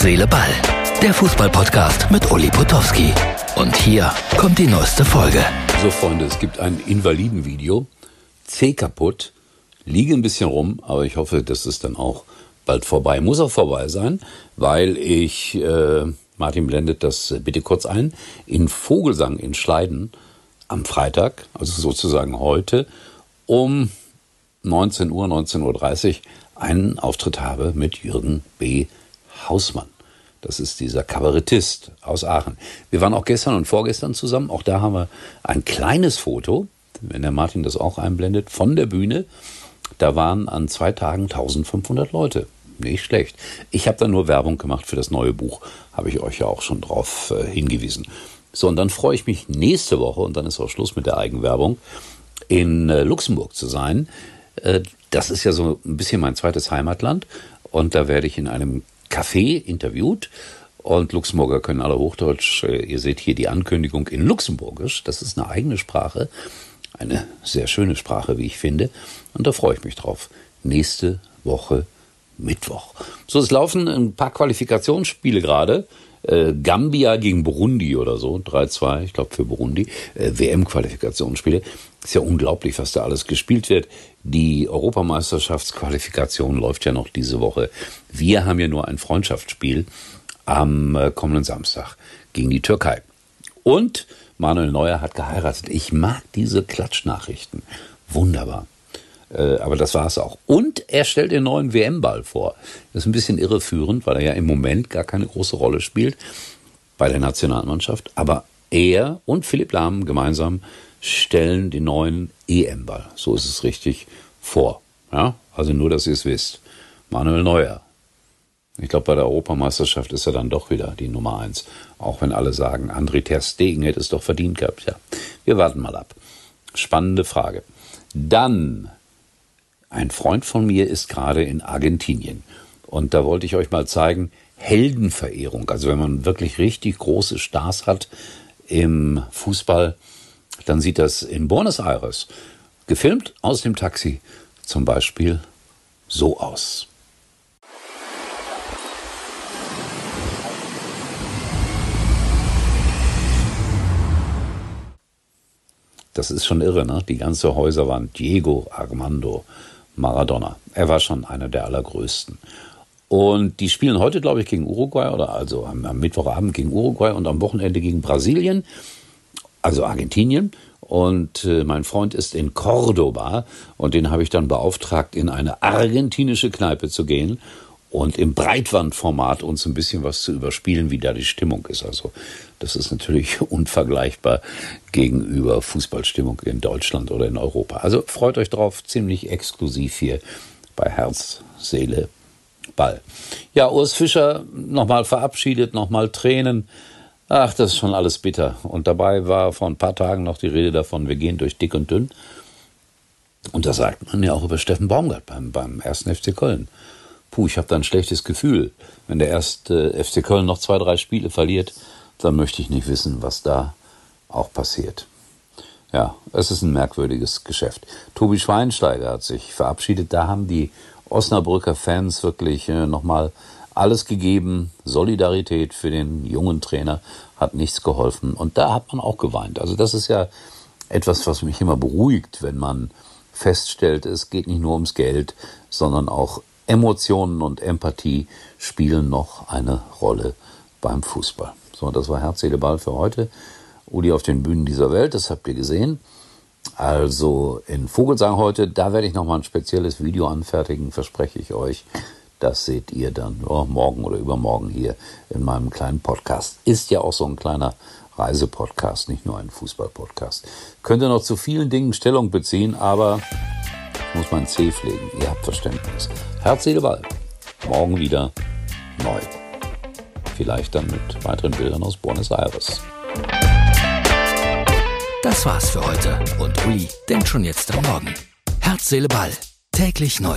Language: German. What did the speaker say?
Seele, Ball. Der Fußballpodcast mit Uli Potowski. Und hier kommt die neueste Folge. So, Freunde, es gibt ein Invalidenvideo. C kaputt. Liege ein bisschen rum, aber ich hoffe, das ist dann auch bald vorbei. Muss auch vorbei sein, weil ich, äh, Martin blendet das bitte kurz ein, in Vogelsang in Schleiden am Freitag, also sozusagen heute, um 19 Uhr, 19.30 Uhr einen Auftritt habe mit Jürgen B. Hausmann. Das ist dieser Kabarettist aus Aachen. Wir waren auch gestern und vorgestern zusammen. Auch da haben wir ein kleines Foto, wenn der Martin das auch einblendet, von der Bühne. Da waren an zwei Tagen 1500 Leute. Nicht schlecht. Ich habe da nur Werbung gemacht für das neue Buch. Habe ich euch ja auch schon drauf äh, hingewiesen. So, und dann freue ich mich nächste Woche, und dann ist auch Schluss mit der Eigenwerbung, in äh, Luxemburg zu sein. Äh, das ist ja so ein bisschen mein zweites Heimatland. Und da werde ich in einem Café interviewt. Und Luxemburger können alle Hochdeutsch. Äh, ihr seht hier die Ankündigung in Luxemburgisch. Das ist eine eigene Sprache. Eine sehr schöne Sprache, wie ich finde. Und da freue ich mich drauf. Nächste Woche Mittwoch. So, es laufen ein paar Qualifikationsspiele gerade. Äh, Gambia gegen Burundi oder so, 3-2, ich glaube für Burundi, äh, WM-Qualifikationsspiele. Ist ja unglaublich, was da alles gespielt wird. Die Europameisterschaftsqualifikation läuft ja noch diese Woche. Wir haben ja nur ein Freundschaftsspiel am äh, kommenden Samstag gegen die Türkei. Und Manuel Neuer hat geheiratet. Ich mag diese Klatschnachrichten. Wunderbar. Äh, aber das war es auch. Und er stellt den neuen WM-Ball vor. Das ist ein bisschen irreführend, weil er ja im Moment gar keine große Rolle spielt bei der Nationalmannschaft. Aber er und Philipp Lahm gemeinsam stellen den neuen EM-Ball. So ist es richtig vor. Ja? Also nur, dass ihr es wisst. Manuel Neuer. Ich glaube, bei der Europameisterschaft ist er dann doch wieder die Nummer eins. Auch wenn alle sagen, André Ter Stegen hätte es doch verdient gehabt. Ja, wir warten mal ab. Spannende Frage. Dann ein Freund von mir ist gerade in Argentinien. Und da wollte ich euch mal zeigen, Heldenverehrung. Also wenn man wirklich richtig große Stars hat im Fußball, dann sieht das in Buenos Aires, gefilmt aus dem Taxi, zum Beispiel so aus. Das ist schon irre, ne? Die ganze Häuserwand, Diego Armando Maradona. Er war schon einer der allergrößten. Und die spielen heute, glaube ich, gegen Uruguay oder also am, am, Mittwochabend gegen Uruguay und am Wochenende gegen Brasilien, also Argentinien. Und äh, mein Freund ist in Cordoba und den habe ich dann beauftragt, in eine argentinische Kneipe zu gehen und im Breitwandformat uns ein bisschen was zu überspielen, wie da die Stimmung ist. Also das ist natürlich unvergleichbar gegenüber Fußballstimmung in Deutschland oder in Europa. Also freut euch drauf, ziemlich exklusiv hier bei Herz, Seele, Ball. Ja, Urs Fischer nochmal verabschiedet, nochmal Tränen. Ach, das ist schon alles bitter. Und dabei war vor ein paar Tagen noch die Rede davon, wir gehen durch dick und dünn. Und das sagt man ja auch über Steffen Baumgart beim, beim ersten FC Köln puh, ich habe da ein schlechtes Gefühl. Wenn der erste FC Köln noch zwei, drei Spiele verliert, dann möchte ich nicht wissen, was da auch passiert. Ja, es ist ein merkwürdiges Geschäft. Tobi Schweinsteiger hat sich verabschiedet. Da haben die Osnabrücker Fans wirklich äh, nochmal alles gegeben. Solidarität für den jungen Trainer hat nichts geholfen. Und da hat man auch geweint. Also das ist ja etwas, was mich immer beruhigt, wenn man feststellt, es geht nicht nur ums Geld, sondern auch Emotionen und Empathie spielen noch eine Rolle beim Fußball. So, das war Herz, Seele, Ball für heute. Uli auf den Bühnen dieser Welt, das habt ihr gesehen. Also in Vogelsang heute, da werde ich nochmal ein spezielles Video anfertigen, verspreche ich euch. Das seht ihr dann oh, morgen oder übermorgen hier in meinem kleinen Podcast. Ist ja auch so ein kleiner Reisepodcast, nicht nur ein Fußballpodcast. Könnt ihr noch zu vielen Dingen Stellung beziehen, aber muss mein C pflegen. Ihr habt Verständnis. Herz, Seele, Ball. Morgen wieder neu. Vielleicht dann mit weiteren Bildern aus Buenos Aires. Das war's für heute. Und Uli denkt schon jetzt am Morgen. Herz, Seele, Ball. Täglich neu.